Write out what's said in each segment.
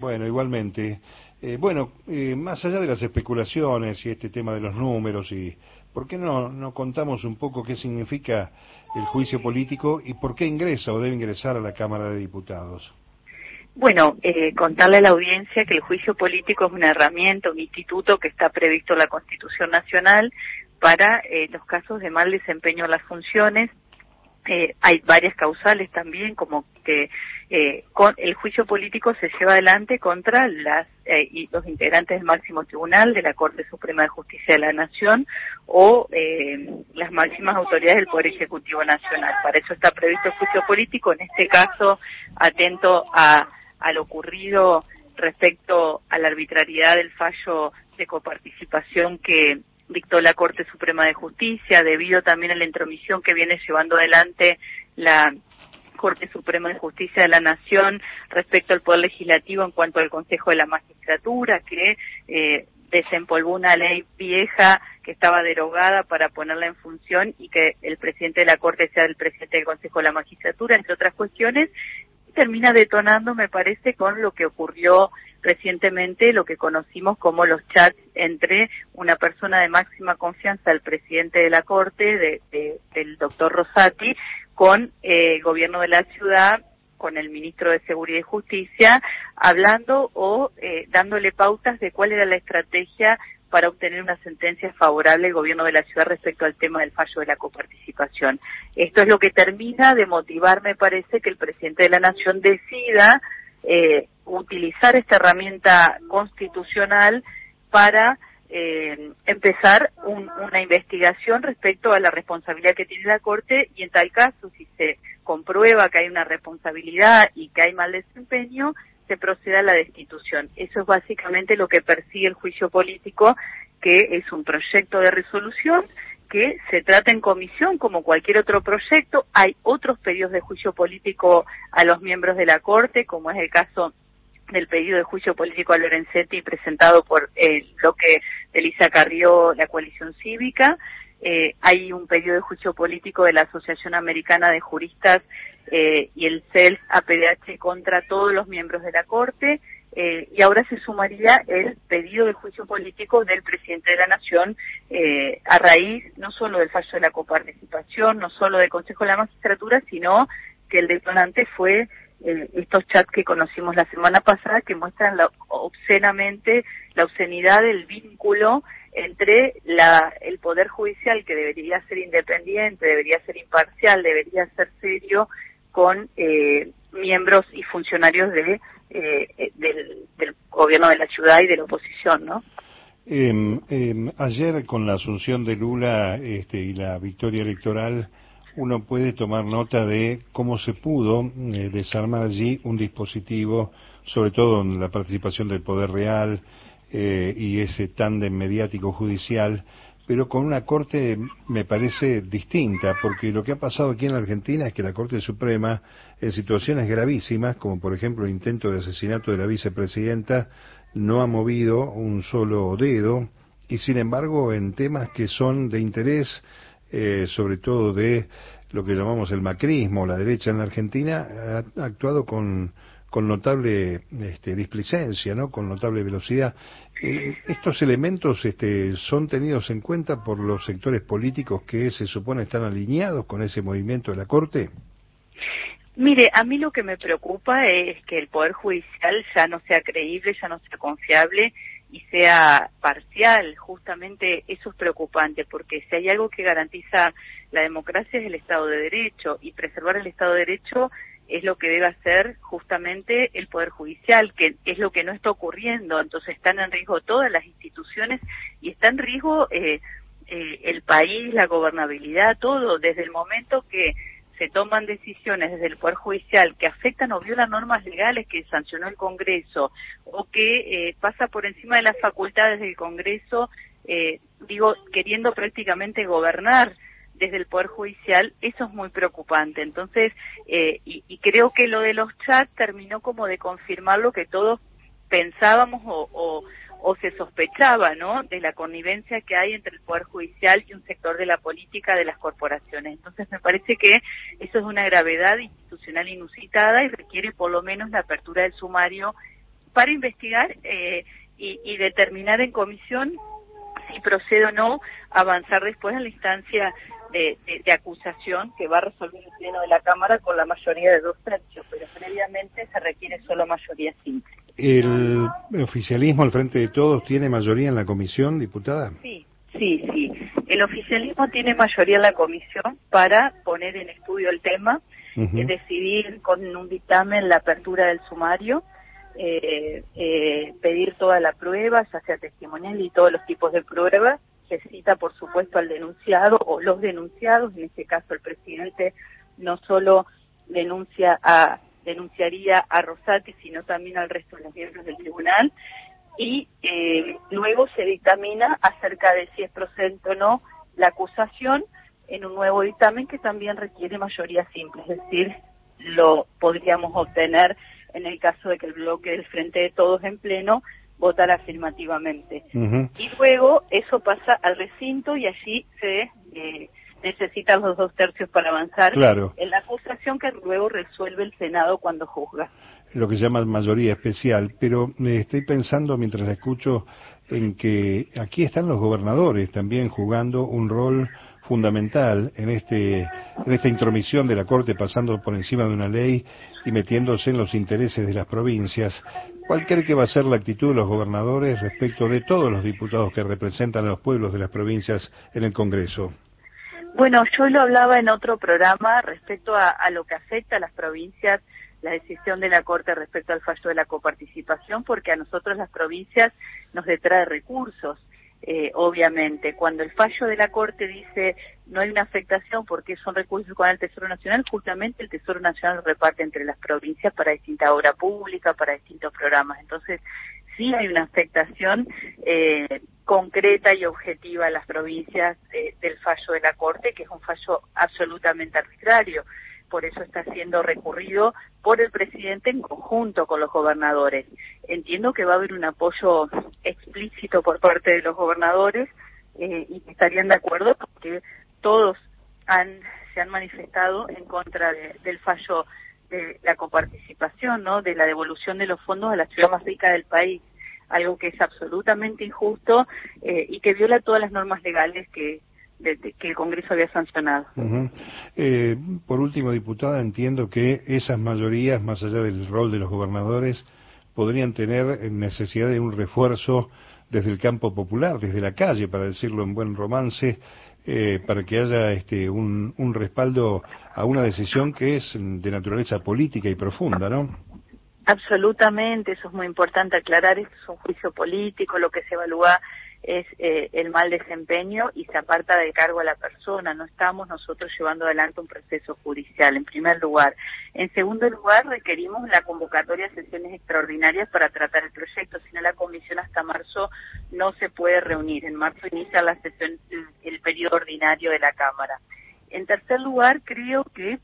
Bueno, igualmente. Eh, bueno, eh, más allá de las especulaciones y este tema de los números, y ¿por qué no, no contamos un poco qué significa el juicio político y por qué ingresa o debe ingresar a la Cámara de Diputados? Bueno, eh, contarle a la audiencia que el juicio político es una herramienta, un instituto que está previsto en la Constitución Nacional para eh, los casos de mal desempeño de las funciones eh, hay varias causales también, como que eh, con el juicio político se lleva adelante contra las eh, y los integrantes del máximo tribunal de la Corte Suprema de Justicia de la Nación o eh, las máximas autoridades del Poder Ejecutivo Nacional. Para eso está previsto el juicio político, en este caso atento a, a lo ocurrido respecto a la arbitrariedad del fallo de coparticipación que dictó la Corte Suprema de Justicia, debido también a la intromisión que viene llevando adelante la Corte Suprema de Justicia de la Nación respecto al Poder Legislativo en cuanto al Consejo de la Magistratura, que eh, desempolvó una ley vieja que estaba derogada para ponerla en función y que el presidente de la Corte sea el presidente del Consejo de la Magistratura, entre otras cuestiones, termina detonando, me parece, con lo que ocurrió recientemente, lo que conocimos como los chats entre una persona de máxima confianza, el presidente de la Corte, de, del doctor Rosati, con eh, el gobierno de la ciudad, con el ministro de Seguridad y Justicia, hablando o eh, dándole pautas de cuál era la estrategia para obtener una sentencia favorable al gobierno de la ciudad respecto al tema del fallo de la coparticipación. Esto es lo que termina de motivar, me parece, que el presidente de la Nación decida eh, utilizar esta herramienta constitucional para eh, empezar una investigación respecto a la responsabilidad que tiene la Corte y en tal caso, si se comprueba que hay una responsabilidad y que hay mal desempeño, se proceda a la destitución. Eso es básicamente lo que persigue el juicio político, que es un proyecto de resolución que se trata en comisión como cualquier otro proyecto. Hay otros pedidos de juicio político a los miembros de la Corte, como es el caso del pedido de juicio político a Lorenzetti presentado por el bloque de Elisa Carrió, la coalición cívica. Eh, hay un pedido de juicio político de la Asociación Americana de Juristas eh, y el CELS APDH contra todos los miembros de la Corte. Eh, y ahora se sumaría el pedido de juicio político del presidente de la Nación eh, a raíz no solo del fallo de la coparticipación, no solo del Consejo de la Magistratura, sino que el detonante fue eh, estos chats que conocimos la semana pasada que muestran la, obscenamente la obscenidad del vínculo entre la, el Poder Judicial, que debería ser independiente, debería ser imparcial, debería ser serio, con eh, miembros y funcionarios de, eh, del, del, gobierno de la ciudad y de la oposición, ¿no? Eh, eh, ayer con la asunción de Lula este, y la victoria electoral, uno puede tomar nota de cómo se pudo eh, desarmar allí un dispositivo, sobre todo en la participación del Poder Real eh, y ese tándem mediático judicial, pero con una Corte me parece distinta, porque lo que ha pasado aquí en la Argentina es que la Corte Suprema, en situaciones gravísimas, como por ejemplo el intento de asesinato de la vicepresidenta, no ha movido un solo dedo, y sin embargo en temas que son de interés, eh, sobre todo de lo que llamamos el macrismo, la derecha en la Argentina, ha actuado con con notable este, displicencia, ¿no? con notable velocidad. Eh, ¿Estos elementos este, son tenidos en cuenta por los sectores políticos que se supone están alineados con ese movimiento de la Corte? Mire, a mí lo que me preocupa es que el Poder Judicial ya no sea creíble, ya no sea confiable y sea parcial. Justamente eso es preocupante porque si hay algo que garantiza la democracia es el Estado de Derecho y preservar el Estado de Derecho es lo que debe hacer justamente el Poder Judicial, que es lo que no está ocurriendo. Entonces están en riesgo todas las instituciones y está en riesgo eh, eh, el país, la gobernabilidad, todo, desde el momento que se toman decisiones desde el Poder Judicial que afectan o violan normas legales que sancionó el Congreso o que eh, pasa por encima de las facultades del Congreso, eh, digo, queriendo prácticamente gobernar desde el Poder Judicial, eso es muy preocupante. Entonces, eh, y, y, creo que lo de los chats terminó como de confirmar lo que todos pensábamos o, o, o, se sospechaba, ¿no? De la connivencia que hay entre el Poder Judicial y un sector de la política de las corporaciones. Entonces, me parece que eso es una gravedad institucional inusitada y requiere por lo menos la apertura del sumario para investigar eh, y, determinar en comisión si procede o no avanzar después en la instancia de, acusación que va a resolver el Pleno de la Cámara con la mayoría de dos tercios, pero previamente se requiere solo mayoría simple. ¿El oficialismo al frente de todos tiene mayoría en la comisión, diputada? Sí, sí, sí. El oficialismo tiene mayoría en la comisión para poner en estudio el tema, y decidir con un dictamen la apertura del sumario eh, eh, pedir toda la prueba, ya sea testimonial y todos los tipos de pruebas. Se cita, por supuesto, al denunciado o los denunciados. En este caso, el presidente no solo denuncia a denunciaría a Rosati, sino también al resto de los miembros del tribunal. Y eh, luego se dictamina acerca de si es procedente o no la acusación en un nuevo dictamen que también requiere mayoría simple, es decir, lo podríamos obtener en el caso de que el bloque del Frente de Todos en pleno votara afirmativamente. Y luego eso pasa al recinto y allí se eh, necesitan los dos tercios para avanzar en la acusación que luego resuelve el Senado cuando juzga. Lo que se llama mayoría especial, pero me estoy pensando mientras la escucho en que aquí están los gobernadores también jugando un rol fundamental en, este, en esta intromisión de la Corte pasando por encima de una ley y metiéndose en los intereses de las provincias. ¿Cuál cree que va a ser la actitud de los gobernadores respecto de todos los diputados que representan a los pueblos de las provincias en el Congreso? Bueno, yo lo hablaba en otro programa respecto a, lo que afecta a las provincias la decisión de la Corte respecto al fallo de la coparticipación, porque a nosotros las provincias nos detrae recursos. Eh, obviamente. Cuando el fallo de la Corte dice no hay una afectación porque son recursos con el Tesoro Nacional, justamente el Tesoro Nacional reparte entre las provincias para distinta obra pública, para distintos programas. Entonces, sí hay una afectación eh, concreta y objetiva a las provincias eh, del fallo de la Corte, que es un fallo absolutamente arbitrario por eso está siendo recurrido por el presidente en conjunto con los gobernadores. Entiendo que va a haber un apoyo explícito por parte de los gobernadores eh, y estarían de acuerdo porque todos han, se han manifestado en contra del fallo de la coparticipación, ¿no? de la devolución de los fondos a la ciudad más rica del país algo que es absolutamente injusto eh, y que viola todas las normas legales que, que el Congreso había sancionado. Eh, por último, diputada, entiendo que esas mayorías, más allá del rol de los gobernadores, podrían tener necesidad de un refuerzo desde el campo popular, desde la calle, para decirlo en buen romance, eh, para que haya este, un, un respaldo a una decisión que es de naturaleza política y profunda, ¿no? Absolutamente, eso es muy importante aclarar, esto es un juicio político, lo que se evalúa es eh, el mal desempeño y se aparta del cargo a la persona. No estamos nosotros llevando adelante un proceso judicial, en primer lugar. En segundo lugar, requerimos la convocatoria de sesiones extraordinarias para tratar el proyecto, si no la comisión hasta marzo no se puede reunir. En marzo inicia la sesión, el, periodo ordinario de la Cámara. En tercer lugar, creo que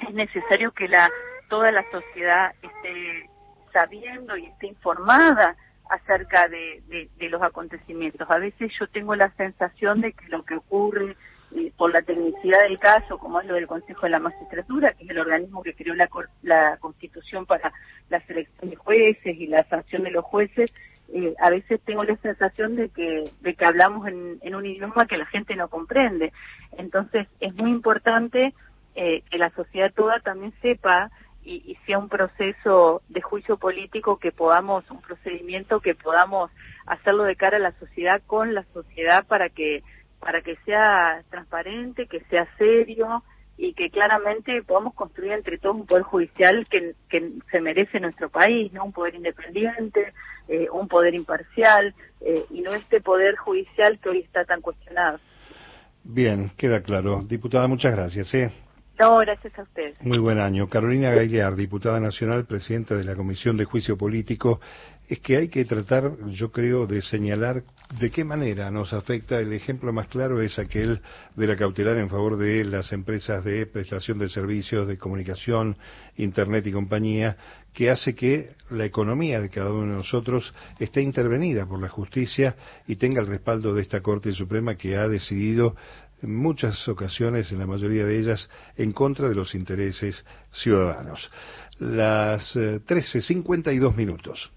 es necesario que la toda la sociedad esté sabiendo y esté informada acerca de, de, los acontecimientos. A veces yo tengo la sensación de que lo que ocurre eh, por la tecnicidad del caso, como es lo del Consejo de la Magistratura, que es el organismo que creó la, la Constitución para la selección de jueces y la sanción de los jueces, eh, a veces tengo la sensación de que, de que hablamos en, en, un idioma que la gente no comprende. Entonces es muy importante eh, que la sociedad toda también sepa y, sea un proceso de juicio político que podamos, un procedimiento que podamos hacerlo de cara a la sociedad con la sociedad para que para que sea transparente, que sea serio y que claramente podamos construir entre todos un poder judicial que, que se merece nuestro país, no un poder independiente, eh, un poder imparcial eh, y no este poder judicial que hoy está tan cuestionado. Bien, queda claro. Diputada, muchas gracias. ¿eh? No, gracias a usted. Muy buen año. Carolina Gaillear, diputada nacional, presidenta de la Comisión de Juicio Político. Es que hay que tratar, yo creo, de señalar de qué manera nos afecta. El ejemplo más claro es aquel de la cautelar en favor de las empresas de prestación de servicios de comunicación, Internet y compañía, que hace que la economía de cada uno de nosotros esté intervenida por la justicia y tenga el respaldo de esta Corte Suprema que ha decidido en muchas ocasiones, en la mayoría de ellas, en contra de los intereses ciudadanos. Las 13.52 eh, minutos.